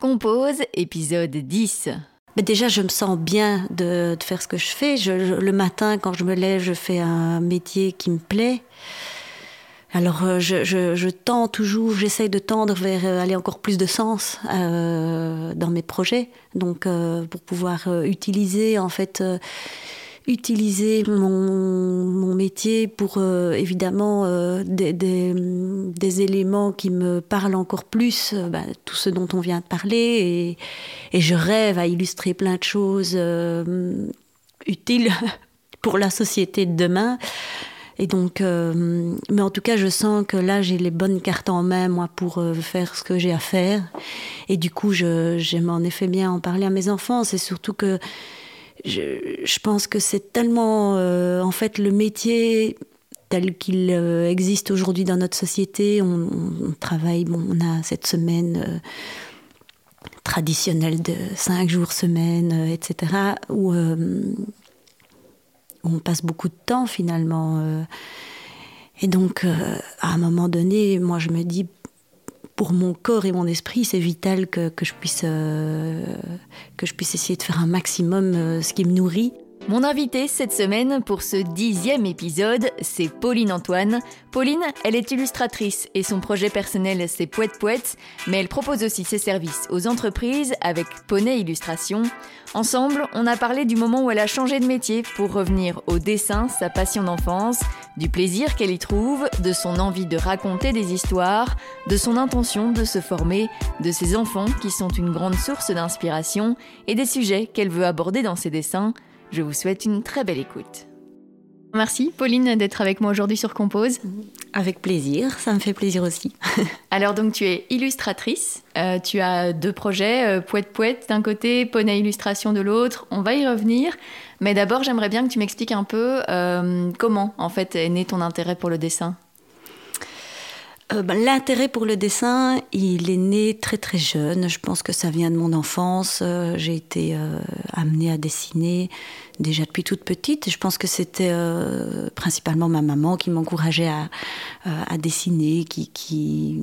Compose, épisode 10. Mais déjà, je me sens bien de, faire ce que je fais. le matin, quand je me lève, je fais un métier qui me plaît. Alors, euh, je, tends toujours, j'essaye de tendre vers euh, aller encore plus de sens euh, dans mes projets. Donc, pour pouvoir utiliser, en fait, utiliser mon, métier pour euh, évidemment euh, des, éléments qui me parlent encore plus, euh, bah, tout ce dont on vient de parler, et, je rêve à illustrer plein de choses utiles pour la société de demain. Et donc, mais en tout cas, je sens que là, j'ai les bonnes cartes en main, moi, pour faire ce que j'ai à faire. Et du coup, j'aime en effet bien en parler à mes enfants. C'est surtout que je, pense que c'est tellement, euh, en fait, le métier tel qu'il euh, existe aujourd'hui dans notre société. On, travaille, bon, on a cette semaine euh, traditionnelle de cinq jours semaine, etc., où, on passe beaucoup de temps finalement. et donc, à un moment donné, moi, je me dis, pour mon corps et mon esprit, c'est vital que, je puisse, euh, que je puisse essayer de faire un maximum euh, ce qui me nourrit. Mon invitée cette semaine pour ce dixième épisode, c'est Pauline Antoine. Pauline, elle est illustratrice et son projet personnel c'est Poète Poète, mais elle propose aussi ses services aux entreprises avec Poney Illustration. Ensemble, on a parlé du moment où elle a changé de métier pour revenir au dessin, sa passion d'enfance, du plaisir qu'elle y trouve, de son envie de raconter des histoires, de son intention de se former, de ses enfants qui sont une grande source d'inspiration et des sujets qu'elle veut aborder dans ses dessins. Je vous souhaite une très belle écoute. Merci Pauline d'être avec moi aujourd'hui sur Compose. Avec plaisir, ça me fait plaisir aussi. Alors donc tu es illustratrice, euh, tu as deux projets, euh, Poète Poète d'un côté, Poney Illustration de l'autre, on va y revenir. Mais d'abord j'aimerais bien que tu m'expliques un peu euh, comment en fait est né ton intérêt pour le dessin? Euh, ben, l'intérêt pour le dessin, il est né très très jeune. Je pense que ça vient de mon enfance. Euh, j'ai été euh, amenée à dessiner déjà depuis toute petite. Je pense que c'était principalement ma maman qui m'encourageait à, à, dessiner, qui, qui,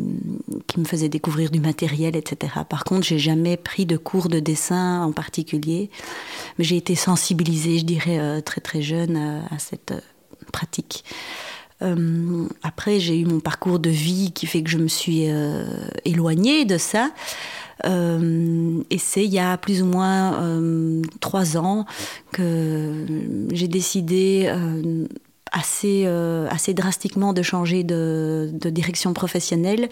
qui, me faisait découvrir du matériel, etc. Par contre, j'ai jamais pris de cours de dessin en particulier, mais j'ai été sensibilisée, je dirais, très très jeune à cette pratique. Euh, après, j'ai eu mon parcours de vie qui fait que je me suis euh, éloignée de ça. Euh, et c'est il y a plus ou moins trois ans que j'ai décidé assez, assez drastiquement de changer de, direction professionnelle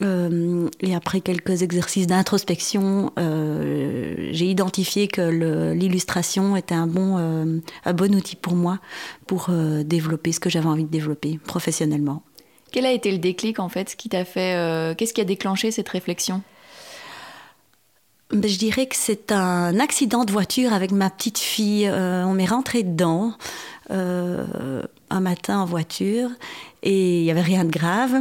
et après quelques exercices d'introspection, euh, j'ai identifié que l'illustration était un bon, euh, un bon outil pour moi pour développer ce que j'avais envie de développer professionnellement. Quel a été le déclic en fait qui t'a fait Qu'est-ce qui a déclenché cette réflexion? Ben, je dirais que c'est un accident de voiture avec ma petite fille. on m'est rentré dedans un matin en voiture et il n'y avait rien de grave.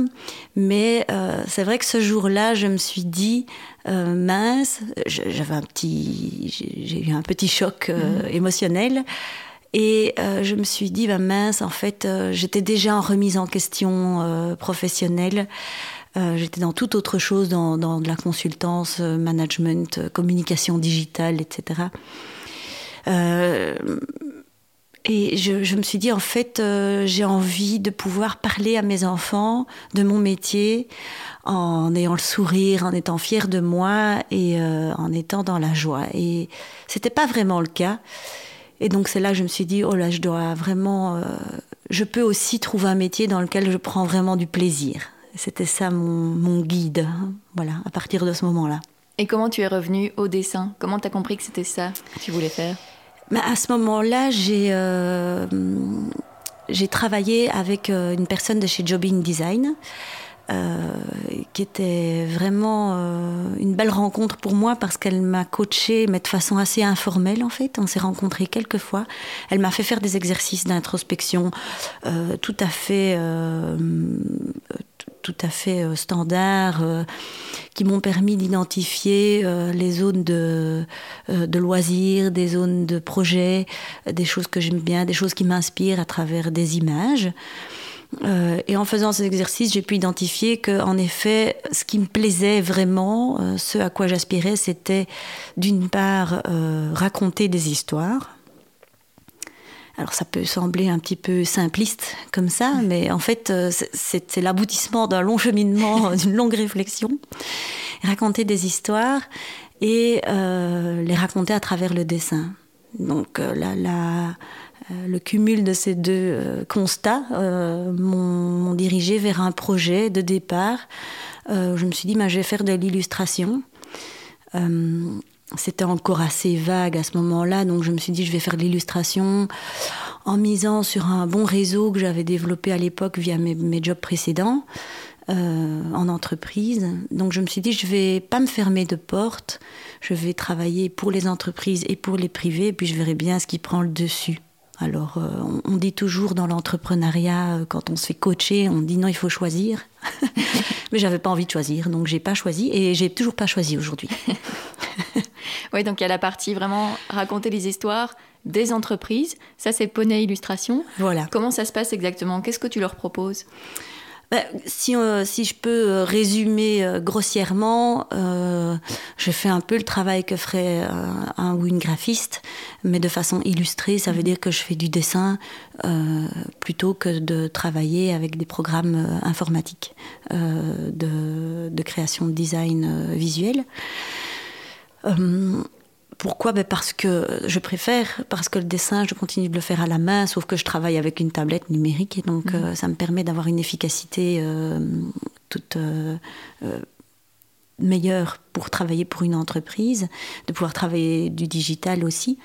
Mais euh, c'est vrai que ce jour-là, je me suis dit, euh, mince, j'avais un petit, j'ai eu un petit choc euh, mhm. émotionnel. Et je me suis dit, bah, mince, en fait, j'étais déjà en remise en question professionnelle. j'étais dans toute autre chose, dans, dans de la consultance, management, communication digitale, etc. Et je, me suis dit, en fait, euh, j'ai envie de pouvoir parler à mes enfants de mon métier en ayant le sourire, en étant fière de moi et euh, en étant dans la joie. Et c'était pas vraiment le cas. Et donc c'est là que je me suis dit, oh là, je dois vraiment, euh, je peux aussi trouver un métier dans lequel je prends vraiment du plaisir. C'était ça mon, guide, hein. voilà, à partir de ce moment-là. Et comment tu es revenue au dessin? Comment tu as compris que c'était ça que tu voulais faire? À ce moment-là, j'ai euh, travaillé avec euh, une personne de chez Jobbing Design. Euh, qui était vraiment une belle rencontre pour moi parce qu'elle m'a coaché, mais de façon assez informelle en fait. On s'est rencontrés quelques fois. Elle m'a fait faire des exercices d'introspection tout à fait tout à fait euh, standards euh, qui m'ont permis d'identifier euh, les zones de, de loisirs, des zones de projets, des choses que j'aime bien, des choses qui m'inspirent à travers des images. et en faisant ces exercices, j'ai pu identifier que, en effet, ce qui me plaisait vraiment, ce à quoi j'aspirais, c'était d'une part raconter des histoires alors ça peut sembler un petit peu simpliste comme ça, mais en fait euh, c'est l'aboutissement d'un long cheminement, d'une longue réflexion. Raconter des histoires et euh, les raconter à travers le dessin. Donc euh, là, le cumul de ces deux constats m'ont dirigé vers un projet de départ. je me suis dit, bah, je vais faire de l'illustration c'était encore assez vague à ce moment-là, donc je me suis dit je vais faire de l'illustration en misant sur un bon réseau que j'avais développé à l'époque via mes, jobs précédents euh, en entreprise. Donc je me suis dit je vais pas me fermer de porte, je vais travailler pour les entreprises et pour les privés, puis je verrai bien ce qui prend le dessus. Alors, euh, on, dit toujours dans l'entrepreneuriat, euh, quand on se fait coacher, on dit non, il faut choisir. Mais j'avais pas envie de choisir, donc j'ai pas choisi et j'ai toujours pas choisi aujourd'hui. oui, donc il y a la partie vraiment raconter les histoires des entreprises. Ça, c'est Poney Illustration. Voilà. Comment ça se passe exactement? Qu'est-ce que tu leur proposes? Bah, si, euh, si, je peux euh, résumer euh, grossièrement, je fais un peu le travail que ferait un ou une graphiste, mais de façon illustrée. Ça veut dire que je fais du dessin plutôt que de travailler avec des programmes informatiques de, de, création de design visuel. Pourquoi? Ben Parce que je préfère, parce que le dessin, je continue de le faire à la main, sauf que je travaille avec une tablette numérique et donc mhm. euh, ça me permet d'avoir une efficacité euh, toute euh, meilleure pour travailler pour une entreprise, de pouvoir travailler du digital aussi.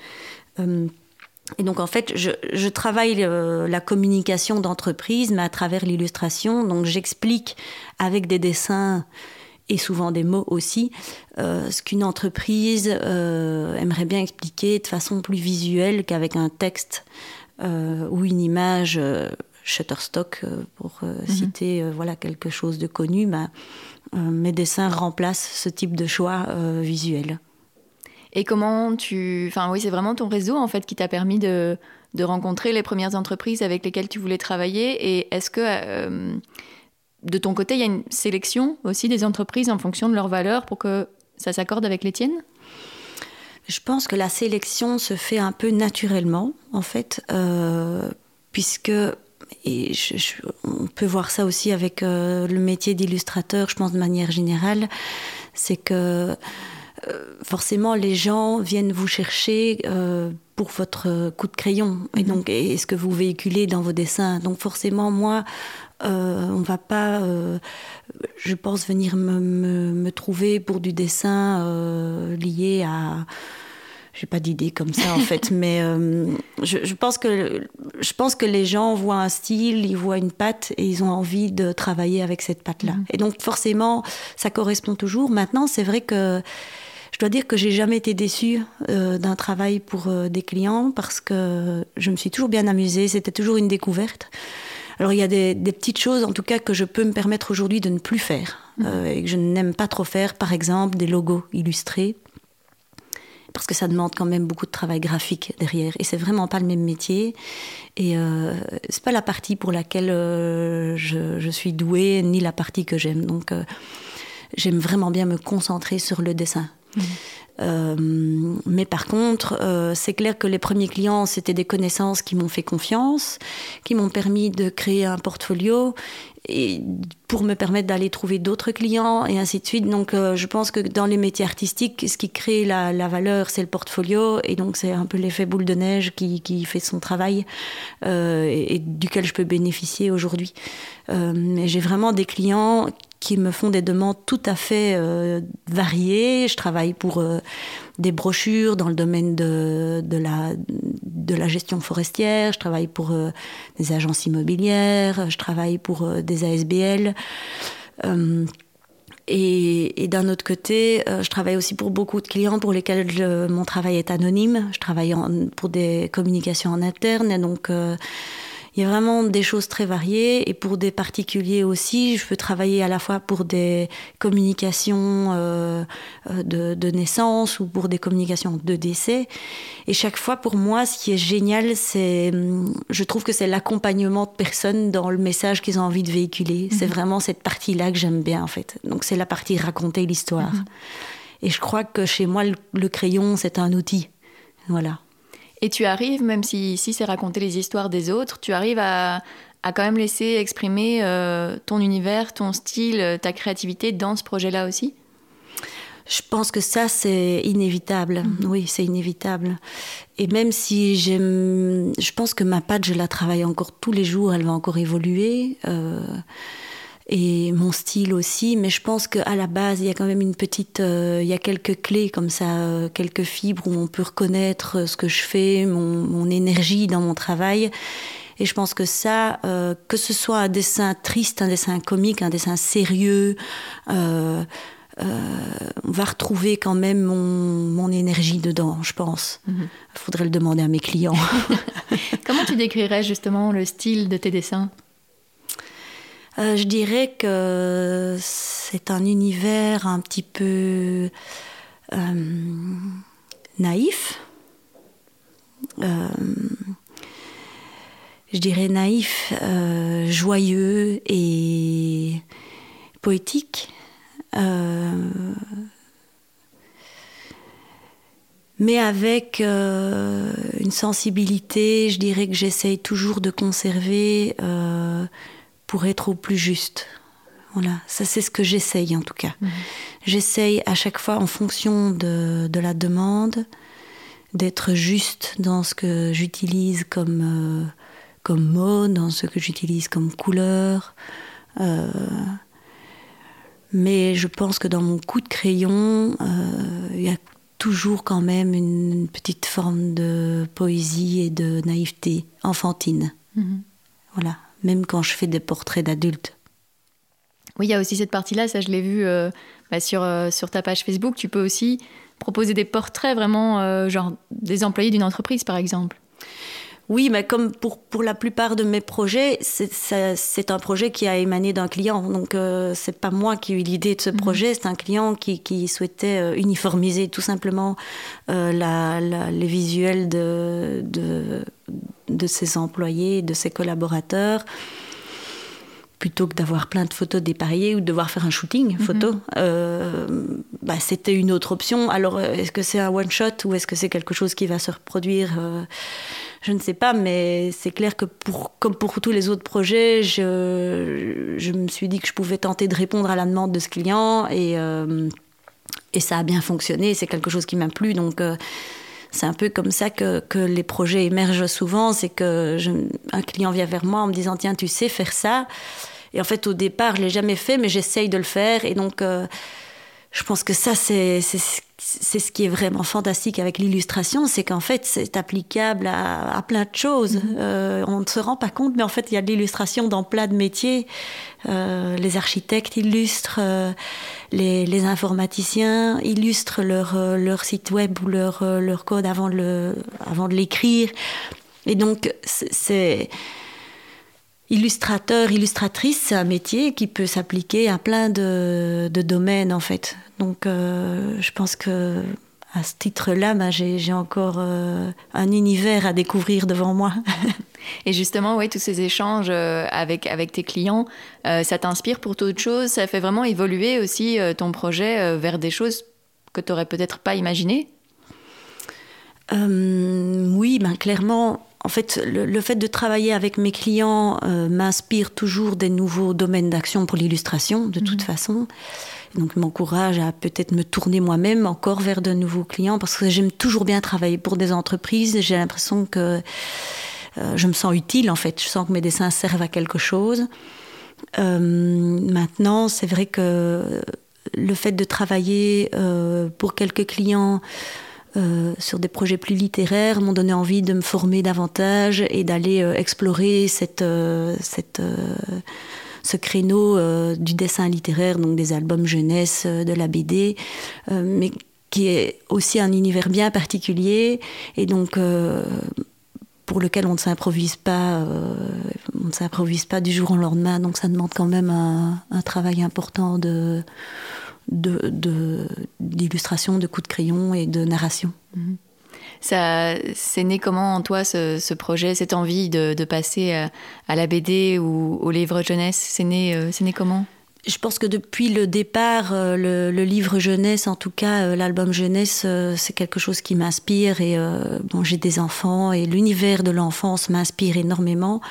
et donc en fait, je, je travaille la communication d'entreprise, mais à travers l'illustration. Donc j'explique avec des dessins et souvent des mots aussi, euh, ce qu'une entreprise euh, aimerait bien expliquer de façon plus visuelle qu'avec un texte euh, ou une image. Shutterstock, pour mhm. citer voilà quelque chose de connu, bah, mes dessins remplacent ce type de choix visuel. Et comment tu, enfin oui, c'est vraiment ton réseau en fait qui t'a permis de, de rencontrer les premières entreprises avec lesquelles tu voulais travailler. Et est-ce que de ton côté, il y a une sélection aussi des entreprises en fonction de leurs valeurs pour que ça s'accorde avec les tiennes? Je pense que la sélection se fait un peu naturellement, en fait, euh, puisque et on peut voir ça aussi avec euh, le métier d'illustrateur, je pense de manière générale, c'est que euh, forcément les gens viennent vous chercher pour votre coup de crayon et mhm. donc et ce que vous véhiculez dans vos dessins. Donc forcément moi euh, on va pas, euh, je pense, venir me, trouver pour du dessin euh, lié à. J'ai pas d'idée comme ça en fait, mais je, pense que je pense que les gens voient un style, ils voient une patte et ils ont envie de travailler avec cette patte-là. Mhm. Et donc forcément, ça correspond toujours. Maintenant, c'est vrai que je dois dire que j'ai jamais été déçue d'un travail pour des clients parce que je me suis toujours bien amusée. C'était toujours une découverte. Alors il y a des, petites choses, en tout cas, que je peux me permettre aujourd'hui de ne plus faire mhm. euh, et que je n'aime pas trop faire. Par exemple, des logos illustrés parce que ça demande quand même beaucoup de travail graphique derrière. Et c'est vraiment pas le même métier. Et euh, c'est pas la partie pour laquelle euh, je, suis douée, ni la partie que j'aime. Donc euh, j'aime vraiment bien me concentrer sur le dessin. Euh, mais par contre, euh, c'est clair que les premiers clients, c'était des connaissances qui m'ont fait confiance, qui m'ont permis de créer un portfolio et pour me permettre d'aller trouver d'autres clients et ainsi de suite. Donc, euh, je pense que dans les métiers artistiques, ce qui crée la, valeur, c'est le portfolio. Et donc, c'est un peu l'effet boule de neige qui, qui fait son travail et, et, duquel je peux bénéficier aujourd'hui. mais j'ai vraiment des clients qui me font des demandes tout à fait euh, variées. Je travaille pour euh, des brochures dans le domaine de, de, la, de la gestion forestière, je travaille pour euh, des agences immobilières, je travaille pour des ASBL. et, d'un autre côté, je travaille aussi pour beaucoup de clients pour lesquels mon travail est anonyme. Je travaille pour des communications en interne, et donc il y a vraiment des choses très variées et pour des particuliers aussi, je peux travailler à la fois pour des communications euh, euh, de, naissance ou pour des communications de décès. Et chaque fois, pour moi, ce qui est génial, c'est, je trouve que c'est l'accompagnement de personnes dans le message qu'ils ont envie de véhiculer. C'est mhm. vraiment cette partie-là que j'aime bien en fait. Donc c'est la partie raconter l'histoire. Mhm. Et je crois que chez moi, le crayon, c'est un outil. Voilà. Et tu arrives, même si, si c'est raconter les histoires des autres, tu arrives à, à quand même laisser exprimer euh, ton univers, ton style, ta créativité dans ce projet-là aussi? Je pense que ça, c'est inévitable. Mhm. Oui, c'est inévitable. Et même si j'aime. Je pense que ma patte, je la travaille encore tous les jours, elle va encore évoluer. Euh, et mon style aussi. Mais je pense qu'à la base, il y a quand même une petite, euh, il y a quelques clés comme ça, euh, quelques fibres où on peut reconnaître euh, ce que je fais, mon, énergie dans mon travail. Et je pense que ça, que ce soit un dessin triste, un dessin comique, un dessin sérieux, on va retrouver quand même mon, énergie dedans, je pense. Il mhm. faudrait le demander à mes clients. Comment tu décrirais justement le style de tes dessins? Euh, je dirais que c'est un univers un petit peu euh, naïf. Euh, je dirais naïf, joyeux et poétique. mais avec une sensibilité, je dirais que j'essaye toujours de conserver pour être au plus juste. Voilà, ça c'est ce que j'essaye en tout cas. Mhm. J'essaye à chaque fois en fonction de, la demande d'être juste dans ce que j'utilise comme, euh, comme mot, dans ce que j'utilise comme couleur. Euh, mais je pense que dans mon coup de crayon, euh, il y a toujours quand même une, petite forme de poésie et de naïveté enfantine. Mhm. Voilà même quand je fais des portraits d'adultes. Oui, il y a aussi cette partie-là, ça je l'ai vu euh, bah, sur, euh, sur ta page Facebook. Tu peux aussi proposer des portraits vraiment, euh, genre des employés d'une entreprise par exemple. Oui, mais comme pour, pour la plupart de mes projets, c'est un projet qui a émané d'un client. Donc, euh, c'est pas moi qui ai eu l'idée de ce mhm. projet, c'est un client qui, qui souhaitait euh, uniformiser tout simplement euh, la, les visuels de, de, de, ses employés, de ses collaborateurs plutôt que d'avoir plein de photos dépareillées ou de devoir faire un shooting mhm. photo, bah, c'était une autre option. Alors, est-ce que c'est un one-shot ou est-ce que c'est quelque chose qui va se reproduire je ne sais pas, mais c'est clair que pour, comme pour tous les autres projets, je, je, me suis dit que je pouvais tenter de répondre à la demande de ce client et, euh, et ça a bien fonctionné. C'est quelque chose qui m'a plu. Donc, euh, c'est un peu comme ça que, que, les projets émergent souvent. C'est que un client vient vers moi en me disant Tiens, tu sais faire ça. Et en fait, au départ, je l'ai jamais fait, mais j'essaye de le faire. Et donc, euh, je pense que ça, c'est c'est ce qui est vraiment fantastique avec l'illustration, c'est qu'en fait, c'est applicable à, plein de choses. Mm-hmm. Euh, on ne se rend pas compte, mais en fait, il y a de l'illustration dans plein de métiers. Euh, les architectes illustrent, euh, les, informaticiens illustrent leur, leur site web ou leur, leur code avant de, le, avant de l'écrire. Et donc, c'est Illustrateur, illustratrice, c'est un métier qui peut s'appliquer à plein de, domaines en fait. Donc euh, je pense que à ce titre-là, bah, j'ai encore euh, un univers à découvrir devant moi. Et justement, oui, tous ces échanges euh, avec, avec tes clients, ça t'inspire pour d'autres choses? Ça fait vraiment évoluer aussi ton projet vers des choses que tu n'aurais peut-être pas imaginées? Oui, ben, clairement, en fait, le, fait de travailler avec mes clients euh, m'inspire toujours des nouveaux domaines d'action pour l'illustration, de toute mhm. façon. Donc, m'encourage à peut-être me tourner moi-même encore vers de nouveaux clients parce que j'aime toujours bien travailler pour des entreprises. J'ai l'impression que euh, je me sens utile, en fait. Je sens que mes dessins servent à quelque chose. Euh, maintenant, c'est vrai que le fait de travailler pour quelques clients euh, sur des projets plus littéraires m'ont donné envie de me former davantage et d'aller euh, explorer euh, ce créneau du dessin littéraire, donc des albums jeunesse, de la BD, mais qui est aussi un univers bien particulier. Et donc, pour lequel on ne s'improvise pas, on ne s'improvise pas du jour au lendemain. Donc ça demande quand même un, travail important de d'illustration, de, coups de crayon et de narration. Mhm. Ça, c'est né comment en toi ce, projet, cette envie de, passer à, la BD ou au livre jeunesse? C'est né, c'est né comment? Je pense que depuis le départ, euh, le, livre jeunesse, en tout cas euh, l'album jeunesse, euh, c'est quelque chose qui m'inspire. Et bon, j'ai des enfants et l'univers de l'enfance m'inspire énormément.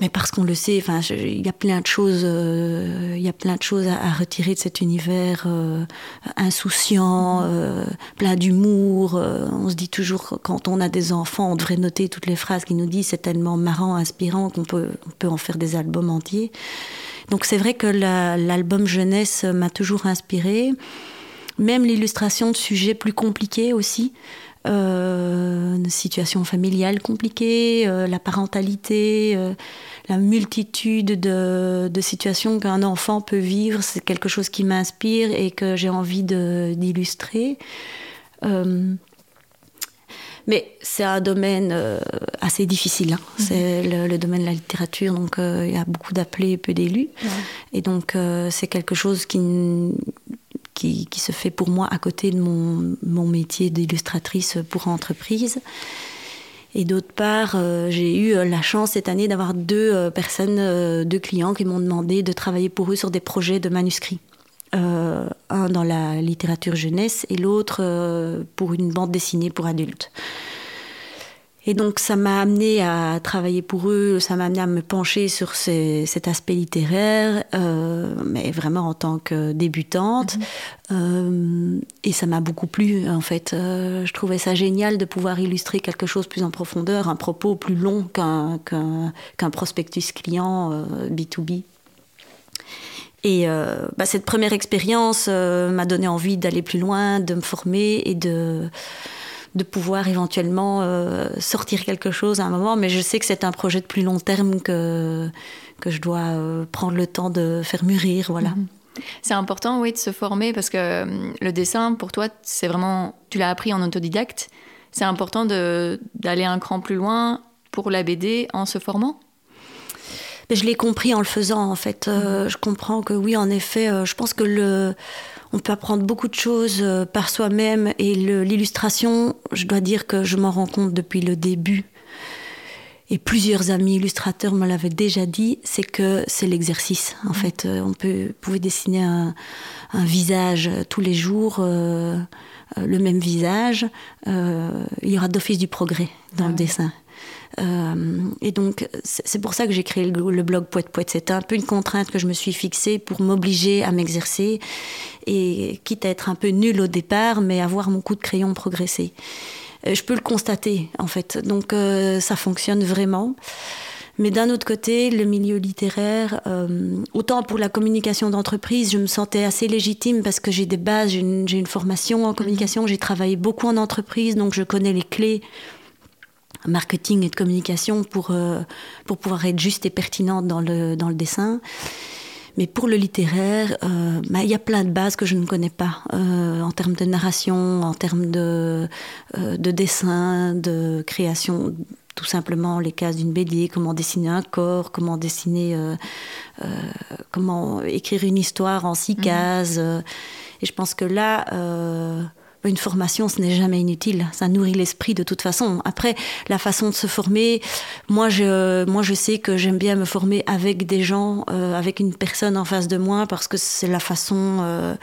Mais parce qu'on le sait, enfin, il y a plein de choses, il y a plein de choses à, retirer de cet univers insouciant, plein d'humour. on se dit toujours quand on a des enfants, on devrait noter toutes les phrases qui nous disent c'est tellement marrant, inspirant qu'on peut, on peut en faire des albums entiers. Donc c'est vrai que l'album jeunesse m'a toujours inspiré. Même l'illustration de sujets plus compliqués aussi. Euh, une situation familiale compliquée, euh, la parentalité, euh, la multitude de, de situations qu'un enfant peut vivre, c'est quelque chose qui m'inspire et que j'ai envie d'illustrer. Mais c'est un domaine euh, assez difficile. Hein. Mhm. C'est le, domaine de la littérature, donc euh, il y a beaucoup d'appelés et peu d'élus. Et donc euh, c'est quelque chose qui, qui, qui, se fait pour moi à côté de mon, mon métier d'illustratrice pour entreprise. Et d'autre part, j'ai eu la chance cette année d'avoir deux personnes, deux clients qui m'ont demandé de travailler pour eux sur des projets de manuscrits. Euh, un dans la littérature jeunesse et l'autre euh, pour une bande dessinée pour adultes. Et donc ça m'a amené à travailler pour eux, ça m'a amené à me pencher sur cet aspect littéraire, euh, mais vraiment en tant que débutante. Mhm. et ça m'a beaucoup plu en fait. je trouvais ça génial de pouvoir illustrer quelque chose plus en profondeur, un propos plus long qu'un qu'un prospectus client B2B. Et euh, bah, cette première expérience euh, m'a donné envie d'aller plus loin, de me former et de, de pouvoir éventuellement euh, sortir quelque chose à un moment. Mais je sais que c'est un projet de plus long terme que, que je dois prendre le temps de faire mûrir. Voilà. Mhm. C'est important, oui, de se former parce que le dessin, pour toi, c'est vraiment. Tu l'as appris en autodidacte. C'est important d'aller un cran plus loin pour la BD en se formant? Je l'ai compris en le faisant, en fait. Euh, mhm. je comprends que oui, en effet, euh, je pense que le, on peut apprendre beaucoup de choses euh, par soi-même et l'illustration, je dois dire que je m'en rends compte depuis le début. Et plusieurs amis illustrateurs me l'avaient déjà dit, c'est que c'est l'exercice. En mhm. fait, on peut pouvait dessiner un, un visage tous les jours, le même visage. il y aura d'office du progrès dans ah le dessin. Euh, et donc, c'est pour ça que j'ai créé le, blog Poète Poète. C'était un peu une contrainte que je me suis fixée pour m'obliger à m'exercer et quitte à être un peu nulle au départ, mais avoir mon coup de crayon progresser. Euh, je peux le constater, en fait. Donc, euh, ça fonctionne vraiment. Mais d'un autre côté, le milieu littéraire, autant pour la communication d'entreprise, je me sentais assez légitime parce que j'ai des bases, j'ai une, une, formation en communication, j'ai travaillé beaucoup en entreprise, donc je connais les clés marketing et de communication pour, euh, pour pouvoir être juste et pertinente dans le, dans le dessin. Mais pour le littéraire, euh, bah, il y a plein de bases que je ne connais pas euh, en termes de narration, en termes de, de dessin, de création, tout simplement les cases d'une BD, comment dessiner un corps, comment dessiner, comment écrire une histoire en six mhm. cases. Et je pense que là, une formation, ce n'est jamais inutile. Ça nourrit l'esprit de toute façon. Après, la façon de se former, moi, je, moi, je sais que j'aime bien me former avec des gens, euh, avec une personne en face de moi, parce que c'est la façon euh,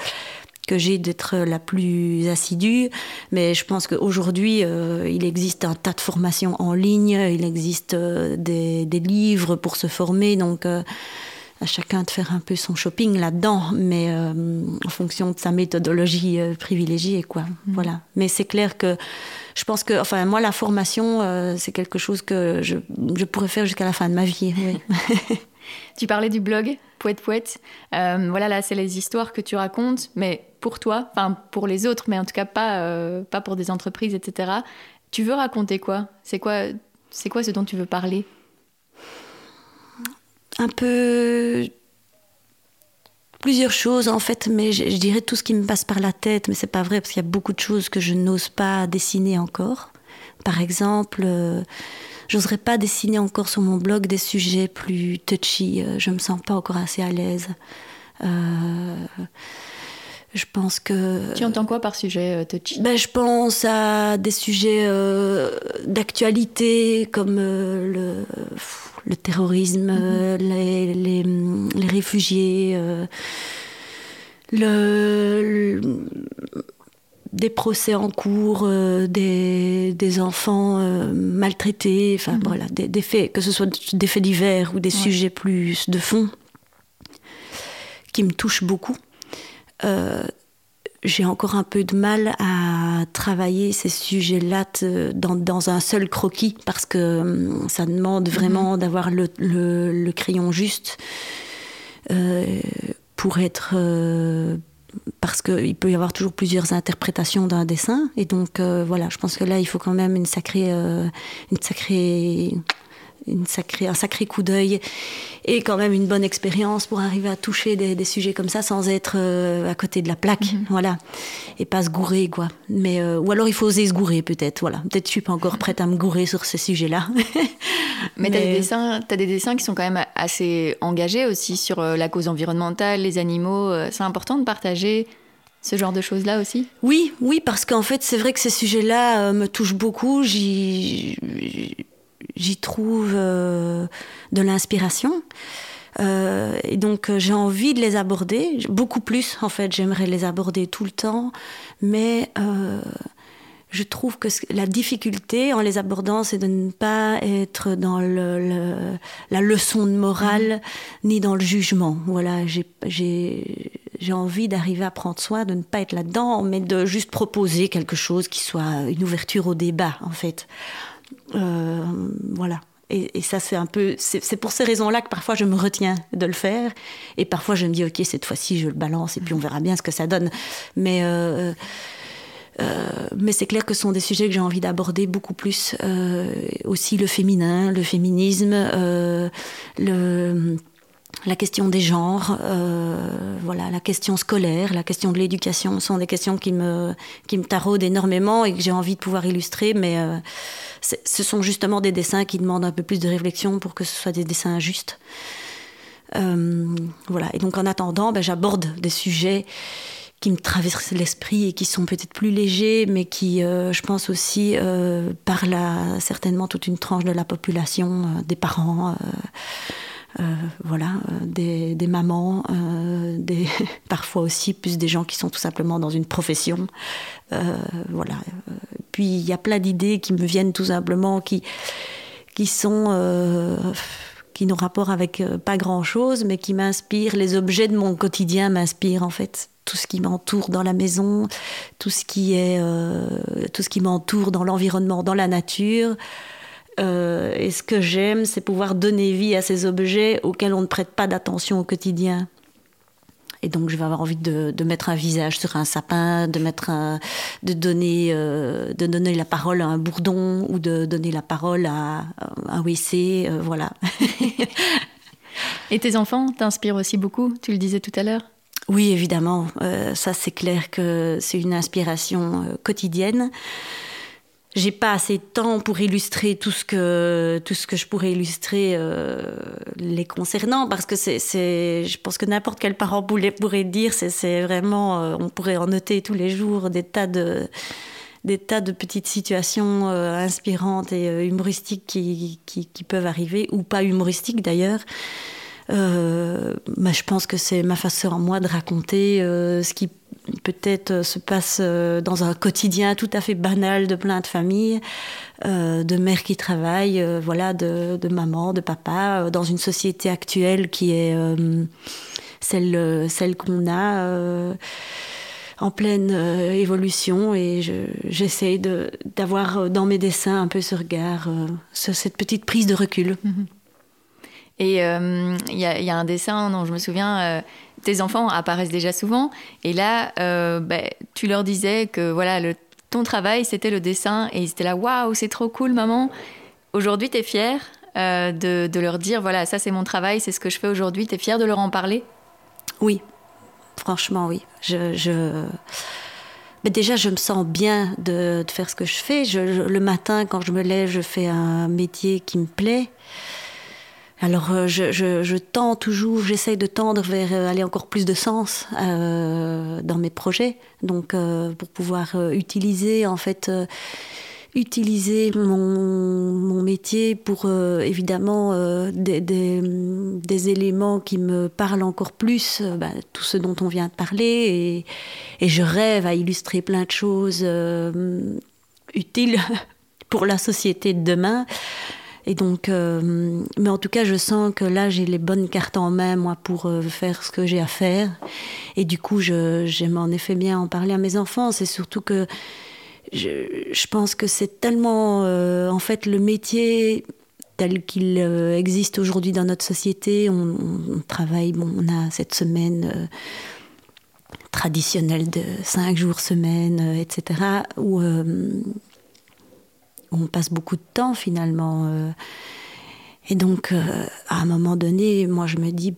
que j'ai d'être la plus assidue. Mais je pense qu'aujourd'hui, euh, il existe un tas de formations en ligne, il existe des, des, livres pour se former. Donc, à chacun de faire un peu son shopping là-dedans, mais euh, en fonction de sa méthodologie euh, privilégiée, quoi. Mm. Voilà. Mais c'est clair que je pense que, enfin, moi, la formation, euh, c'est quelque chose que je, je pourrais faire jusqu'à la fin de ma vie. tu parlais du blog Poète Poète. voilà, là, c'est les histoires que tu racontes, mais pour toi, enfin, pour les autres, mais en tout cas pas, pas pour des entreprises, etc. Tu veux raconter quoi? C'est quoi, c'est quoi ce dont tu veux parler? Un peu plusieurs choses en fait, mais je, dirais tout ce qui me passe par la tête, mais c'est pas vrai parce qu'il y a beaucoup de choses que je n'ose pas dessiner encore. Par exemple, euh, j'oserais pas dessiner encore sur mon blog des sujets plus touchy. Euh, je me sens pas encore assez à l'aise. Euh, je pense que. Tu entends quoi par sujet euh, touchy ben, Je pense à des sujets euh, d'actualité comme euh, le, le, terrorisme, mm-hmm. les, les, les, réfugiés, le, des procès en cours, des, des, enfants maltraités, enfin mm-hmm. voilà, des, des, faits, que ce soit des faits divers ou des ouais. sujets plus de fond qui me touchent beaucoup. Euh, j'ai encore un peu de mal à travailler ces sujets-là dans, dans, un seul croquis parce que hum, ça demande vraiment mmh. d'avoir le, le, le, crayon juste euh, pour être. Euh, parce qu'il peut y avoir toujours plusieurs interprétations d'un dessin. Et donc, euh, voilà, je pense que là, il faut quand même une sacrée, euh, une sacrée une sacrée, un sacré coup d'œil et quand même une bonne expérience pour arriver à toucher des, des sujets comme ça sans être euh, à côté de la plaque, -hmm. voilà, et pas se gourer quoi. Mais euh, ou alors il faut oser se gourer peut-être, voilà. Peut-être je suis pas encore prête à me gourer sur ces sujets-là. Mais, Mais... t'as des dessins, as des dessins qui sont quand même assez engagés aussi sur euh, la cause environnementale, les animaux. C'est important de partager ce genre de choses-là aussi? Oui, oui, parce qu'en fait, c'est vrai que ces sujets-là me touchent beaucoup. J'y j'y trouve euh, de l'inspiration. Euh, et donc euh, j'ai envie de les aborder, beaucoup plus en fait, j'aimerais les aborder tout le temps, mais euh, je trouve que la difficulté en les abordant, c'est de ne pas être dans le, le, la leçon de morale mmh. ni dans le jugement. Voilà, j'ai envie d'arriver à prendre soin, de ne pas être là-dedans, mais de juste proposer quelque chose qui soit une ouverture au débat en fait. Euh, voilà. Et, ça, c'est un peu. C'est pour ces raisons-là que parfois je me retiens de le faire. Et parfois je me dis, OK, cette fois-ci, je le balance et puis on verra bien ce que ça donne. Mais. Euh, euh, mais c'est clair que ce sont des sujets que j'ai envie d'aborder beaucoup plus. Aussi le féminin, le féminisme, le la question des genres, euh, voilà, la question scolaire, la question de l'éducation sont des questions qui me, qui me taraudent énormément et que j'ai envie de pouvoir illustrer, mais euh, ce sont justement des dessins qui demandent un peu plus de réflexion pour que ce soit des dessins justes. Euh, voilà, et donc en attendant, ben, j'aborde des sujets qui me traversent l'esprit et qui sont peut-être plus légers, mais qui, je pense aussi, euh, parlent à certainement toute une tranche de la population, des parents. Euh, voilà, euh, des, mamans, euh, des, parfois aussi plus des gens qui sont tout simplement dans une profession. Voilà. Puis il y a plein d'idées qui me viennent tout simplement, qui, qui sont qui n'ont rapport avec pas grand chose, mais qui m'inspirent. Les objets de mon quotidien m'inspirent en fait. Tout ce qui m'entoure dans la maison, tout ce qui est, tout ce qui m'entoure dans l'environnement, dans la nature. Euh, et ce que j'aime, c'est pouvoir donner vie à ces objets auxquels on ne prête pas d'attention au quotidien. Et donc, je vais avoir envie de, de, mettre un visage sur un sapin, de, mettre un, de, donner, euh, de donner la parole à un bourdon ou de donner la parole à, à un WC. Euh, voilà. Et tes enfants t'inspirent aussi beaucoup, tu le disais tout à l'heure? Oui, évidemment. Euh, ça, c'est clair que c'est une inspiration quotidienne. J'ai pas assez de temps pour illustrer tout ce que tout ce que je pourrais illustrer euh, les concernant parce que c'est je pense que n'importe quel parent pourrait, dire c'est vraiment euh, on pourrait en noter tous les jours des tas de des tas de petites situations euh, inspirantes et humoristiques qui, qui, peuvent arriver ou pas humoristiques d'ailleurs. Je pense que c'est ma façon en moi de raconter ce qui peut-être euh, se passe euh, dans un quotidien tout à fait banal de plein de familles, euh, de mères qui travaillent, voilà, de, de maman, de papa, euh, dans une société actuelle qui est celle, celle qu'on a. En pleine évolution et j'essaie je, d'avoir dans mes dessins un peu ce regard, ce, cette petite prise de recul. Mm -hmm. Et il y, a un dessin dont je me souviens, tes enfants apparaissent déjà souvent, et là, euh, bah, tu leur disais que voilà, ton travail, c'était le dessin, et ils étaient là, waouh, c'est trop cool, maman. Aujourd'hui, tu es fière euh, de, leur dire, voilà, ça c'est mon travail, c'est ce que je fais aujourd'hui, tu es fière de leur en parler? Oui, franchement, oui. Mais déjà, je me sens bien de, faire ce que je fais. le matin, quand je me lève, je fais un métier qui me plaît. Alors, euh, je, tends toujours, j'essaye de tendre vers euh, aller encore plus de sens euh, dans mes projets. Donc, pour pouvoir utiliser, en fait, utiliser mon, métier pour évidemment des, éléments qui me parlent encore plus, bah, tout ce dont on vient de parler. Et, je rêve à illustrer plein de choses utiles pour la société de demain. Et donc, mais en tout cas, je sens que là, j'ai les bonnes cartes en main, moi, pour faire ce que j'ai à faire. Et du coup, j'aime en effet bien en parler à mes enfants. C'est surtout que je, pense que c'est tellement, euh, en fait, le métier tel qu'il euh, existe aujourd'hui dans notre société. On, travaille, bon, on a cette semaine euh, traditionnelle de cinq jours semaine, etc., on passe beaucoup de temps finalement. et donc, à un moment donné, moi, je me dis,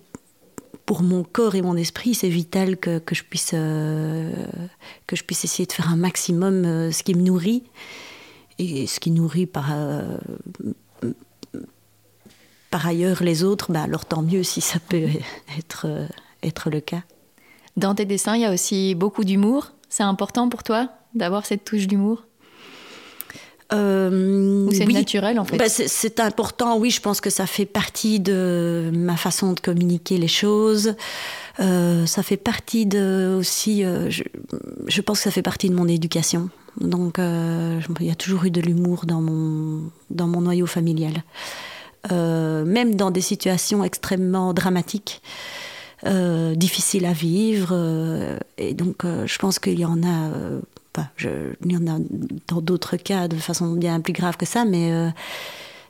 pour mon corps et mon esprit, c'est vital que, je puisse, euh, que je puisse essayer de faire un maximum euh, ce qui me nourrit. Et ce qui nourrit par, euh, par ailleurs les autres, bah alors tant mieux si ça peut être, être le cas. Dans tes dessins, il y a aussi beaucoup d'humour. C'est important pour toi d'avoir cette touche d'humour? Euh, c'est naturel en fait bah, C'est important, oui, je pense que ça fait partie de ma façon de communiquer les choses. Euh, ça fait partie de aussi, euh, je, pense que ça fait partie de mon éducation. Donc euh, il y a toujours eu de l'humour dans mon, dans mon noyau familial. même dans des situations extrêmement dramatiques. difficiles à vivre. et donc, je pense qu'il y en a il y en a dans d'autres cas de façon bien plus grave que ça, mais euh,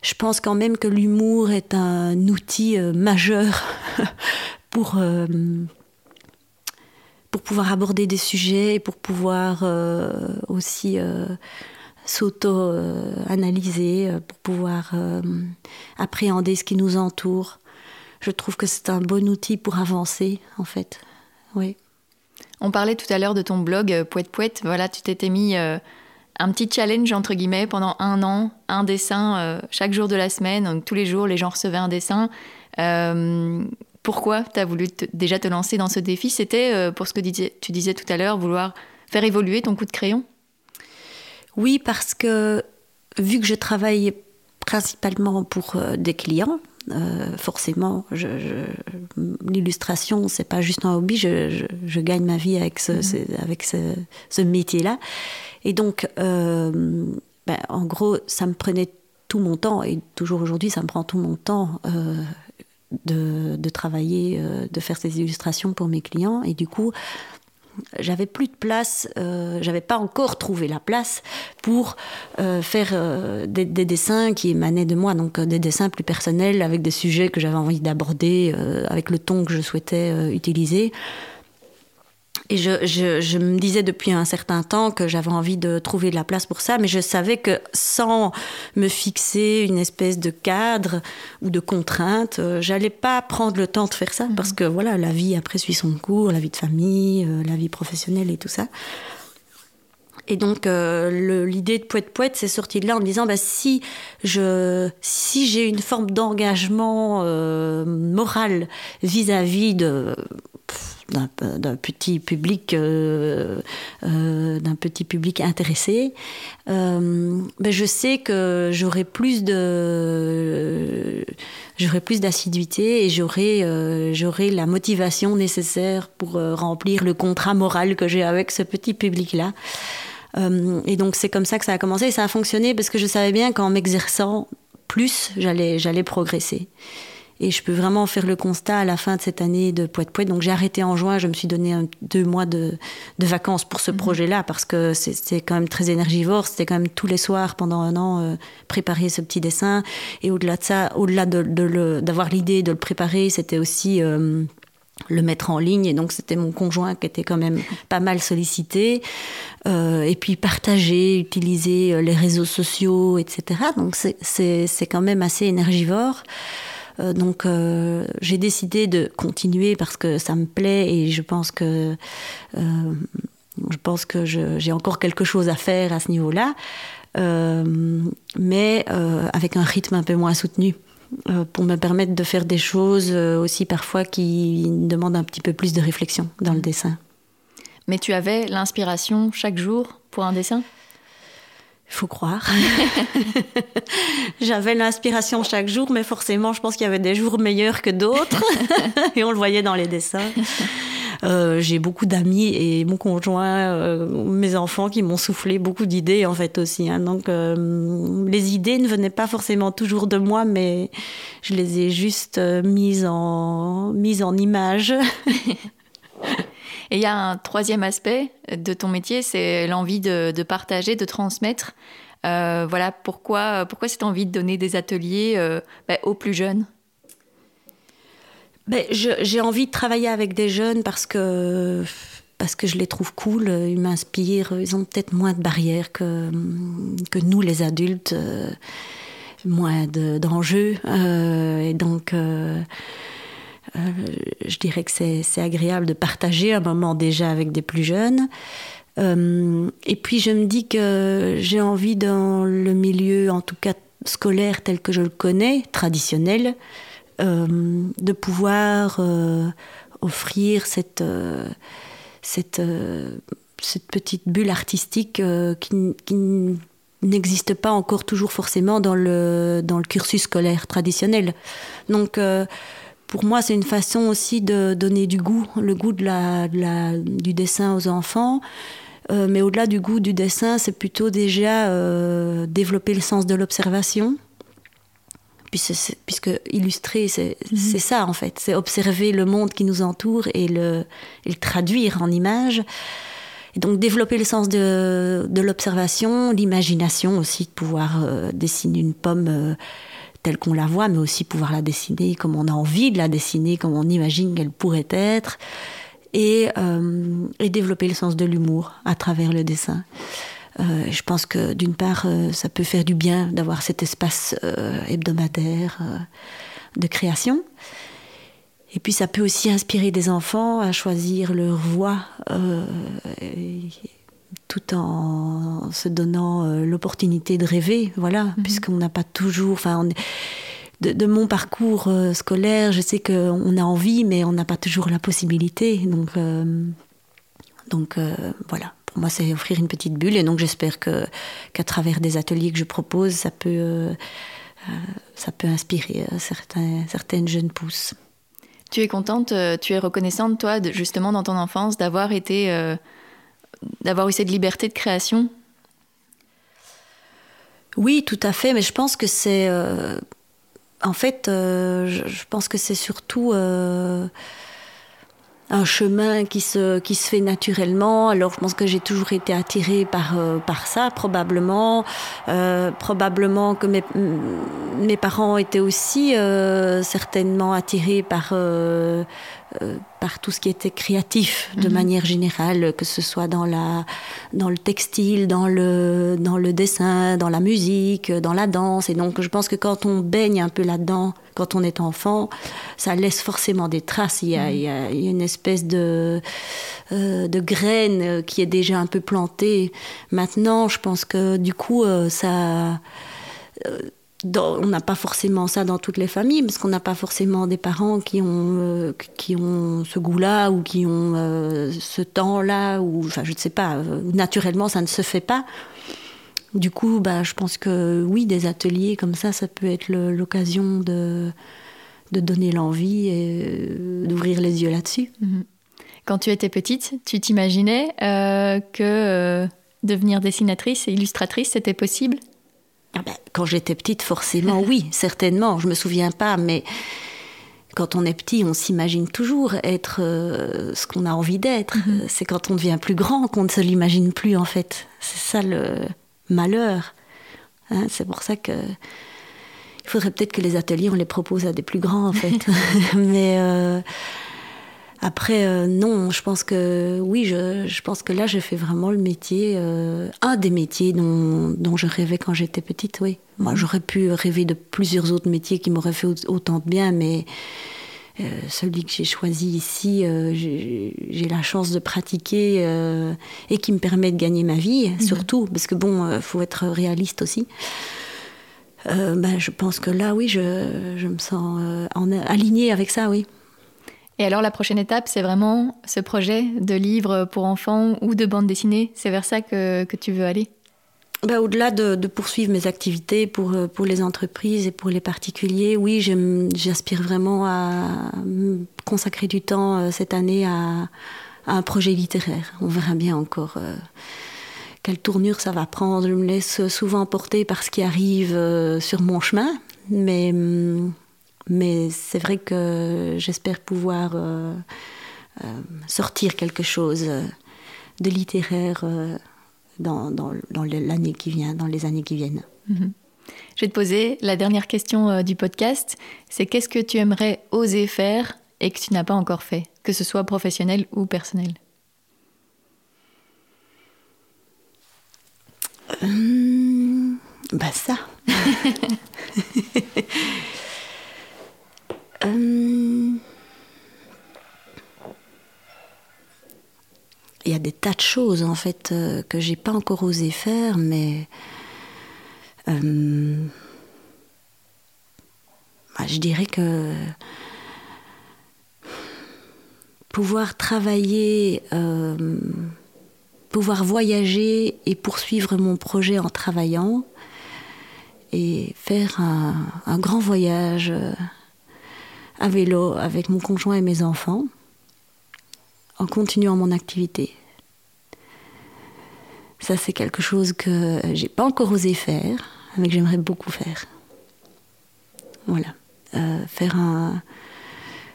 je pense quand même que l'humour est un outil euh, majeur pour, euh, pour pouvoir aborder des sujets, pour pouvoir aussi s'auto-analyser, pour pouvoir appréhender ce qui nous entoure. Je trouve que c'est un bon outil pour avancer, en fait. Oui. On parlait tout à l'heure de ton blog euh, Poète Poète. Voilà, tu t'étais mis euh, un petit challenge entre guillemets pendant un an, un dessin euh, chaque jour de la semaine. Donc tous les jours, les gens recevaient un dessin. pourquoi tu as voulu déjà te lancer dans ce défi? C'était pour ce que tu disais tout à l'heure, vouloir faire évoluer ton coup de crayon? Oui, parce que vu que je travaille principalement pour des clients, euh, forcément, je, je, l'illustration, c'est pas juste un hobby. Je, je gagne ma vie avec ce, mhm. avec ce, métier-là. Et donc, euh, ben, en gros, ça me prenait tout mon temps, et toujours aujourd'hui, ça me prend tout mon temps euh, de, de, travailler, de faire ces illustrations pour mes clients. Et du coup, j'avais plus de place, euh, j'avais pas encore trouvé la place pour euh, faire euh, des, dessins qui émanaient de moi, donc des dessins plus personnels avec des sujets que j'avais envie d'aborder, avec le ton que je souhaitais utiliser. Et je, me disais depuis un certain temps que j'avais envie de trouver de la place pour ça, mais je savais que sans me fixer une espèce de cadre ou de contrainte, euh, j'allais pas prendre le temps de faire ça parce que voilà, la vie après suit son cours, la vie de famille, euh, la vie professionnelle et tout ça. Et donc euh, l'idée de poète poète s'est sortie de là en me disant bah, si je si j'ai une forme d'engagement moral vis-à-vis de d'un petit public euh, euh, d'un petit public intéressé. Euh, ben je sais que j'aurai plus de j'aurai plus d'assiduité et j'aurai j'aurai la motivation nécessaire pour remplir le contrat moral que j'ai avec ce petit public là et donc c'est comme ça que ça a commencé. Et ça a fonctionné parce que je savais bien qu'en m'exerçant plus j'allais j'allais progresser et je peux vraiment faire le constat à la fin de cette année de Poète Poète. Donc j'ai arrêté en juin, je me suis donné deux mois de, de, vacances pour ce mhm. projet-là parce que c'est quand même très énergivore. C'était quand même tous les soirs pendant un an euh, préparer ce petit dessin. Et au-delà de ça, au-delà d'avoir de, l'idée de le préparer, c'était aussi euh, le mettre en ligne et donc c'était mon conjoint qui était quand même pas mal sollicité euh, et puis partager, utiliser les réseaux sociaux, etc. Donc c'est quand même assez énergivore. Euh, donc euh, j'ai décidé de continuer parce que ça me plaît et je pense que euh, je pense que j'ai encore quelque chose à faire à ce niveau-là, mais avec un rythme un peu moins soutenu. pour me permettre de faire des choses aussi parfois qui demandent un petit peu plus de réflexion dans le dessin. Mais tu avais l'inspiration chaque jour pour un dessin? Faut croire. J'avais l'inspiration chaque jour, mais forcément, je pense qu'il y avait des jours meilleurs que d'autres. et on le voyait dans les dessins. Euh, j'ai beaucoup d'amis et mon conjoint, euh, mes enfants qui m'ont soufflé beaucoup d'idées en fait aussi. Hein. Donc euh, les idées ne venaient pas forcément toujours de moi, mais je les ai juste mises en, mises en image. Et il y a un troisième aspect de ton métier, c'est l'envie de, partager, de transmettre. Euh, voilà pourquoi, pourquoi cette envie de donner des ateliers euh, ben, aux plus jeunes? Ben, J'ai envie de travailler avec des jeunes parce que, parce que je les trouve cool, ils m'inspirent, ils ont peut-être moins de barrières que, que nous les adultes, euh, moins d'enjeux. et donc euh, je dirais que c'est agréable de partager un moment déjà avec des plus jeunes. Euh, et puis je me dis que j'ai envie dans le milieu, en tout cas scolaire tel que je le connais, traditionnel, euh, de pouvoir offrir cette, petite bulle artistique qui, qui n'existe pas encore toujours forcément dans le, dans le cursus scolaire traditionnel. Donc pour moi, c'est une façon aussi de donner du goût, le goût de la, du dessin aux enfants. Euh, mais au-delà du goût du dessin, c'est plutôt déjà euh, développer le sens de l'observation. Puisque, illustrer, mhm. c'est ça en fait. C'est observer le monde qui nous entoure et le, traduire en images. Et donc développer le sens de, l'observation, l'imagination aussi, de pouvoir euh, dessiner une pomme telle qu'on la voit, mais aussi pouvoir la dessiner comme on a envie de la dessiner, comme on imagine qu'elle pourrait être, et, euh, développer le sens de l'humour à travers le dessin. Euh, je pense que d'une part, euh, ça peut faire du bien d'avoir cet espace hebdomadaire de création. Et puis ça peut aussi inspirer des enfants à choisir leur voie tout en se donnant euh, l'opportunité de rêver, voilà, mhm. puisqu'on n'a pas toujours, enfin, de, mon parcours euh, scolaire, je sais qu'on a envie, mais on n'a pas toujours la possibilité, donc, euh, donc voilà. Pour moi, c'est offrir une petite bulle, et donc j'espère que qu'à travers des ateliers que je propose, ça peut, ça peut inspirer certains, certaines jeunes pousses. Tu es contente, tu es reconnaissante, toi, justement, dans ton enfance, d'avoir été d'avoir eu cette liberté de création Oui, tout à fait, mais je pense que c'est... Euh, en fait, euh, je, pense que c'est surtout... Euh, un chemin qui se, qui se fait naturellement. Alors je pense que j'ai toujours été attirée par, par ça, probablement. probablement que mes, parents étaient aussi certainement attirés par par tout ce qui était créatif de mhm. manière générale, que ce soit dans, la, dans le textile, dans le, dans le dessin, dans la musique, dans la danse. Et donc je pense que quand on baigne un peu là-dedans, quand on est enfant, ça laisse forcément des traces. Il y a, il y a une espèce de, euh, de graine qui est déjà un peu plantée. Maintenant, je pense que du coup, euh, on n'a pas forcément ça dans toutes les familles, parce qu'on n'a pas forcément des parents qui ont, euh, qui ont ce goût-là ou qui ont euh, ce temps-là, ou enfin je ne sais pas, euh, naturellement ça ne se fait pas. Du coup, bah, je pense que oui, des ateliers comme ça, ça peut être l'occasion de, de donner l'envie et d'ouvrir les yeux là-dessus. Mhm. Quand tu étais petite, tu t'imaginais que devenir dessinatrice et illustratrice, c'était possible? Ah ben, quand j'étais petite, forcément, oui, certainement. Je me souviens pas, mais quand on est petit, on s'imagine toujours être euh, ce qu'on a envie d'être. Mhm. C'est quand on devient plus grand qu'on ne se l'imagine plus, en fait. C'est ça le malheur. Hein. c'est pour ça que. Il faudrait peut-être que les ateliers, on les propose à des plus grands, en fait. mais. Euh, après, euh, non, je pense que oui, je, pense que là, je fais vraiment le métier, euh, un des métiers dont, dont, je rêvais quand j'étais petite, oui. Moi, mhm. j'aurais pu rêver de plusieurs autres métiers qui m'auraient fait autant de bien, mais celui que j'ai choisi ici, j'ai la chance de pratiquer et qui me permet de gagner ma vie, mhm. surtout, parce que bon, il faut être réaliste aussi. Ben, je pense que là, oui, je, je me sens en, alignée avec ça, oui. Et alors la prochaine étape, c'est vraiment ce projet de livre pour enfants ou de bande dessinée C'est vers ça que, que tu veux aller? Bah, Au-delà de, poursuivre mes activités pour, euh, pour les entreprises et pour les particuliers, oui, j'aspire vraiment à consacrer du temps euh, cette année à, un projet littéraire. On verra bien encore euh, quelle tournure ça va prendre. Je me laisse souvent porter par ce qui arrive sur mon chemin, mais... Mais c'est vrai que j'espère pouvoir euh, euh, sortir quelque chose de littéraire euh, dans, dans, dans l'année qui vient, dans les années qui viennent. Mhm. Je vais te poser la dernière question du podcast. C'est qu'est-ce que tu aimerais oser faire et que tu n'as pas encore fait, que ce soit professionnel ou personnel? Bah ça. Euh, il y a des tas de choses en fait euh, que j'ai pas encore osé faire, mais euh, bah, je dirais que pouvoir travailler, pouvoir voyager et poursuivre mon projet en travaillant et faire un grand voyage à vélo avec mon conjoint et mes enfants en continuant mon activité. Ça, c'est quelque chose que j'ai pas encore osé faire, mais que j'aimerais beaucoup faire. Voilà. Euh, faire un.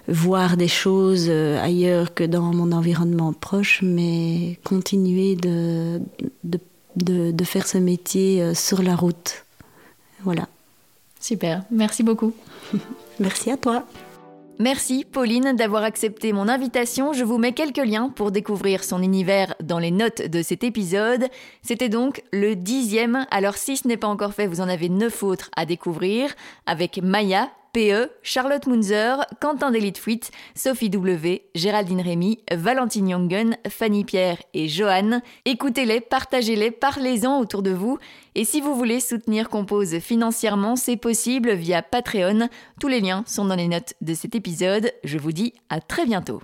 voir des choses euh, ailleurs que dans mon environnement proche, mais continuer de, de, de, de faire ce métier euh, sur la route. Voilà. Super. Merci beaucoup. Merci à toi. Merci Pauline d'avoir accepté mon invitation. Je vous mets quelques liens pour découvrir son univers dans les notes de cet épisode. C'était donc le dixième, alors si ce n'est pas encore fait, vous en avez neuf autres à découvrir, avec Maya, PE, Charlotte Munzer, Quentin Delitfuit, Sophie W, Géraldine Rémy, Valentine Jongen, Fanny Pierre et Joanne. Écoutez-les, partagez-les, parlez-en autour de vous. Et si vous voulez soutenir Compose financièrement, c'est possible via Patreon. Tous les liens sont dans les notes de cet épisode. Je vous dis à très bientôt.